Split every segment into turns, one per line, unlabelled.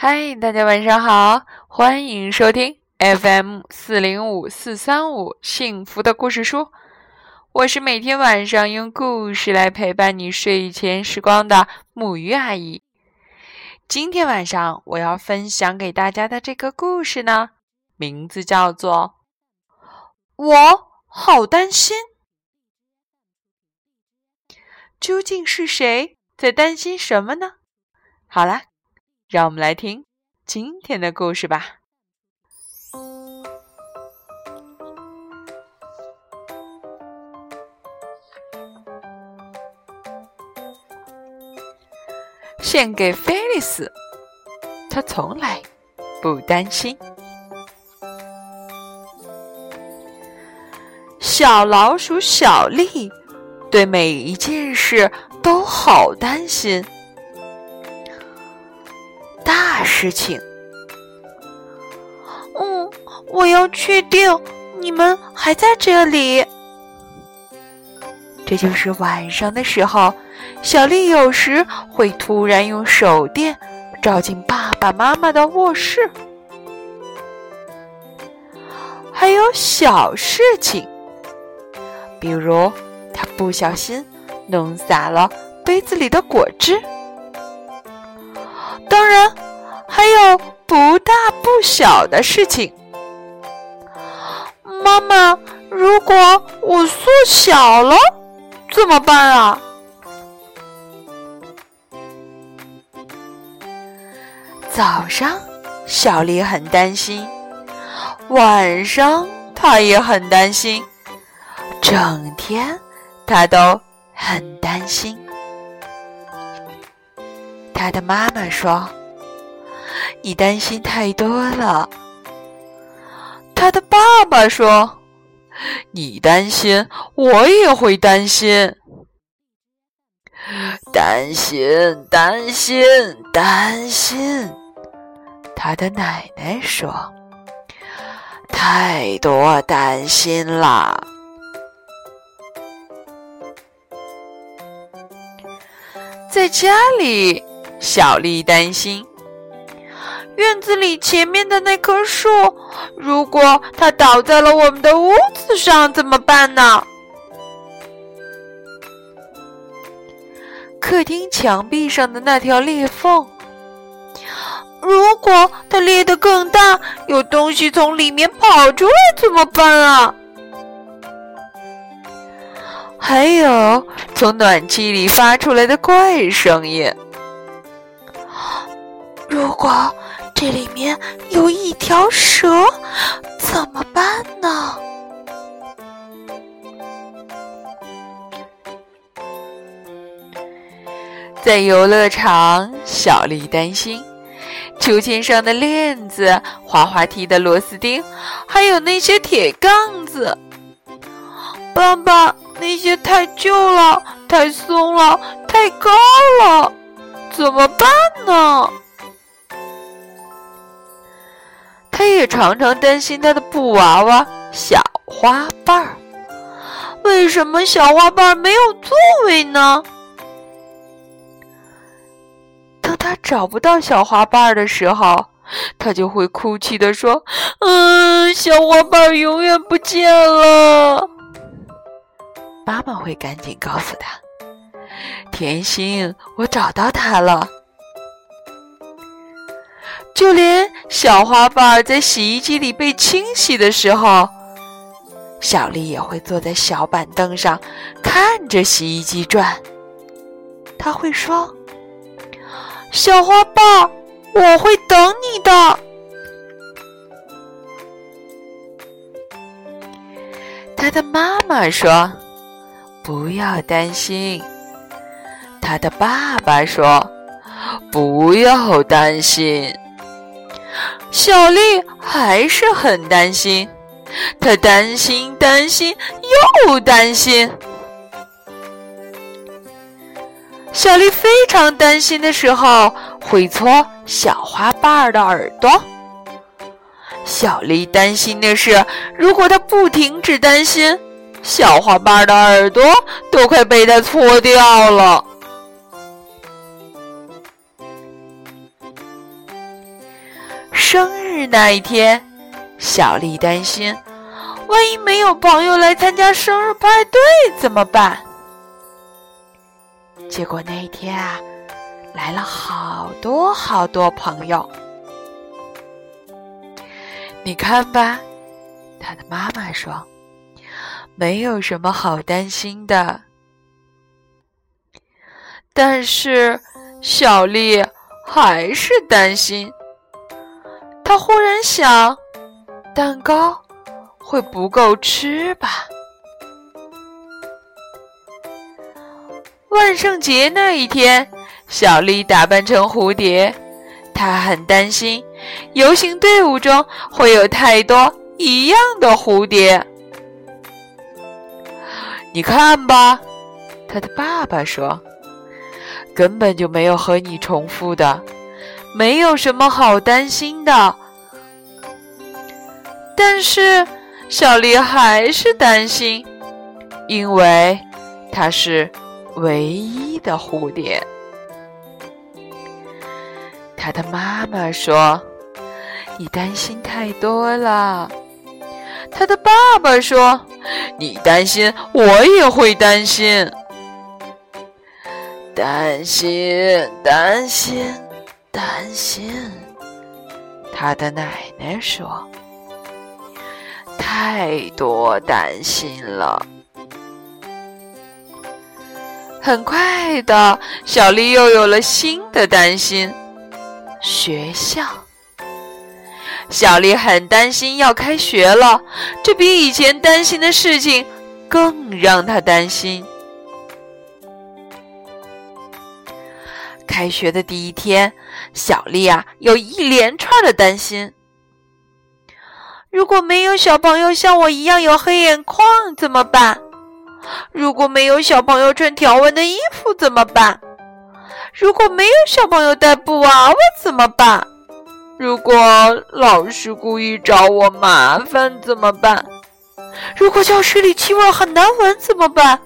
嗨，大家晚上好，欢迎收听 FM 四零五四三五幸福的故事书。我是每天晚上用故事来陪伴你睡前时光的木鱼阿姨。今天晚上我要分享给大家的这个故事呢，名字叫做《我好担心》。究竟是谁在担心什么呢？好了。让我们来听今天的故事吧。献给菲利斯，他从来不担心。小老鼠小丽对每一件事都好担心。事情，
嗯，我要确定你们还在这里。
这就是晚上的时候，小丽有时会突然用手电照进爸爸妈妈的卧室。还有小事情，比如她不小心弄洒了杯子里的果汁。当然。还有不大不小的事情，
妈妈，如果我缩小了怎么办啊？
早上，小丽很担心；晚上，她也很担心；整天，她都很担心。她的妈妈说。你担心太多了，他的爸爸说：“你担心，我也会担心。担心，担心，担心。”他的奶奶说：“太多担心了。”在家里，小丽担心。
院子里前面的那棵树，如果它倒在了我们的屋子上，怎么办呢？
客厅墙壁上的那条裂缝，
如果它裂得更大，有东西从里面跑出来，怎么办啊？
还有从暖气里发出来的怪声音，
如果。这里面有一条蛇，怎么办呢？
在游乐场，小丽担心秋千上的链子、滑滑梯的螺丝钉，还有那些铁杠子。
爸爸，那些太旧了，太松了，太高了，怎么办呢？
他也常常担心他的布娃娃小花瓣儿。
为什么小花瓣没有座位呢？
当他找不到小花瓣的时候，他就会哭泣的说：“嗯，小花瓣永远不见了。”妈妈会赶紧告诉他：“甜心，我找到它了。”就连小花瓣在洗衣机里被清洗的时候，小丽也会坐在小板凳上看着洗衣机转。她会说：“
小花瓣，我会等你的。”
他的妈妈说：“不要担心。”他的爸爸说：“不要担心。”小丽还是很担心，她担心、担心又担心。小丽非常担心的时候，会搓小花瓣儿的耳朵。小丽担心的是，如果她不停止担心，小花瓣的耳朵都快被她搓掉了。生日那一天，小丽担心，万一没有朋友来参加生日派对怎么办？结果那一天啊，来了好多好多朋友。你看吧，他的妈妈说，没有什么好担心的。但是小丽还是担心。他忽然想，蛋糕会不够吃吧？万圣节那一天，小丽打扮成蝴蝶，她很担心游行队伍中会有太多一样的蝴蝶。你看吧，她的爸爸说，根本就没有和你重复的。没有什么好担心的，但是小丽还是担心，因为她是唯一的蝴蝶。她的妈妈说：“你担心太多了。”她的爸爸说：“你担心，我也会担心，担心，担心。”担心，他的奶奶说：“太多担心了。”很快的，小丽又有了新的担心：学校。小丽很担心要开学了，这比以前担心的事情更让她担心。开学的第一天，小丽啊有一连串的担心。如果没有小朋友像我一样有黑眼眶怎么办？如果没有小朋友穿条纹的衣服怎么办？如果没有小朋友带布娃娃怎么办？如果老师故意找我麻烦怎么办？如果教室里气味很难闻怎么办？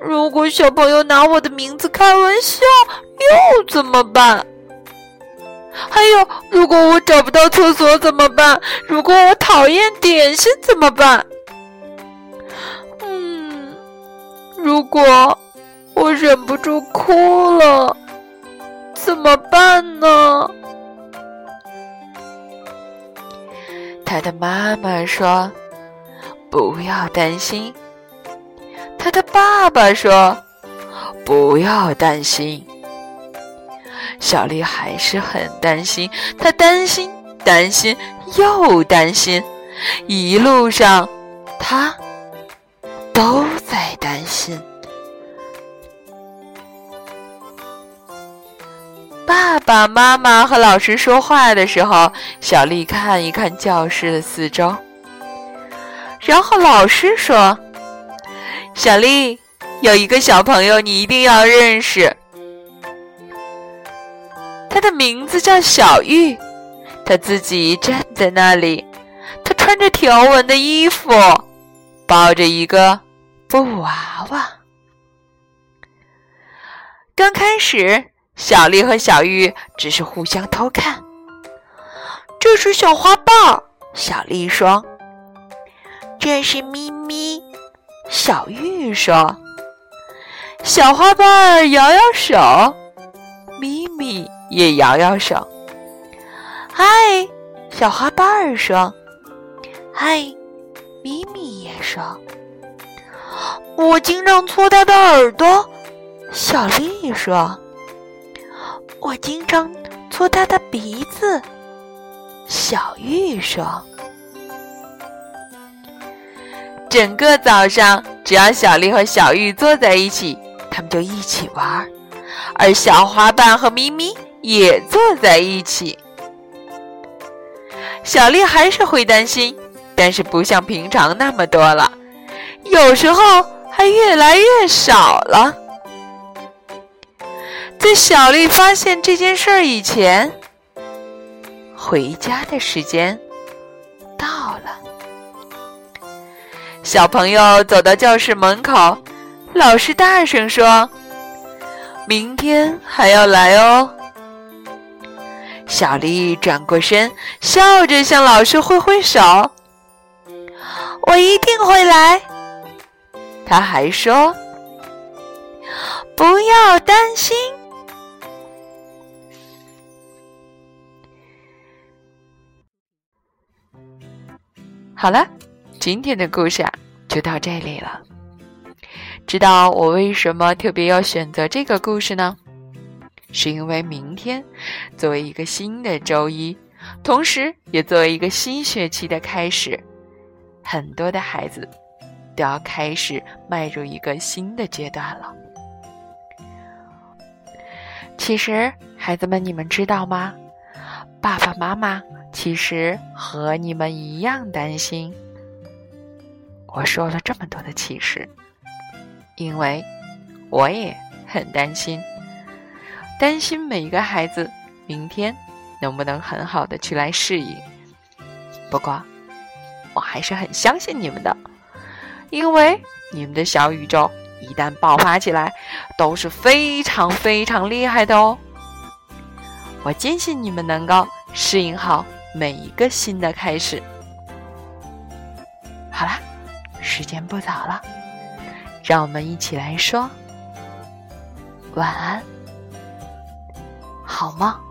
如果小朋友拿我的名字开玩笑，又怎么办？还有，如果我找不到厕所怎么办？如果我讨厌点心怎么办？嗯，如果我忍不住哭了，怎么办呢？他的妈妈说：“不要担心。”他的爸爸说：“不要担心。”小丽还是很担心，她担心、担心又担心，一路上她都在担心。爸爸妈妈和老师说话的时候，小丽看一看教室的四周，然后老师说。小丽，有一个小朋友你一定要认识，的名字叫小玉，她自己站在那里，她穿着条纹的衣服，抱着一个布娃娃。刚开始，小丽和小玉只是互相偷看。这是小花瓣，小丽说：“这是咪咪。”小玉说：“小花瓣儿摇摇手，咪咪也摇摇手。”嗨，小花瓣儿说：“嗨，咪咪也说。”我经常搓它的耳朵，小丽说：“我经常搓它的鼻子。”小玉说。整个早上，只要小丽和小玉坐在一起，他们就一起玩儿而小花瓣和咪咪也坐在一起。小丽还是会担心，但是不像平常那么多了，有时候还越来越少了。在小丽发现这件事儿以前，回家的时间到了。小朋友走到教室门口，老师大声说：“明天还要来哦。”小丽转过身，笑着向老师挥挥手：“
我一定会来。”
他还说：“
不要担心。”
好了，今天的故事啊，就到这里了。知道我为什么特别要选择这个故事呢？是因为明天作为一个新的周一，同时也作为一个新学期的开始，很多的孩子都要开始迈入一个新的阶段了。其实，孩子们，你们知道吗？爸爸妈妈。其实和你们一样担心。我说了这么多的启示，因为我也很担心，担心每一个孩子明天能不能很好的去来适应。不过，我还是很相信你们的，因为你们的小宇宙一旦爆发起来，都是非常非常厉害的哦。我坚信你们能够适应好。每一个新的开始。好啦，时间不早了，让我们一起来说晚安，好吗？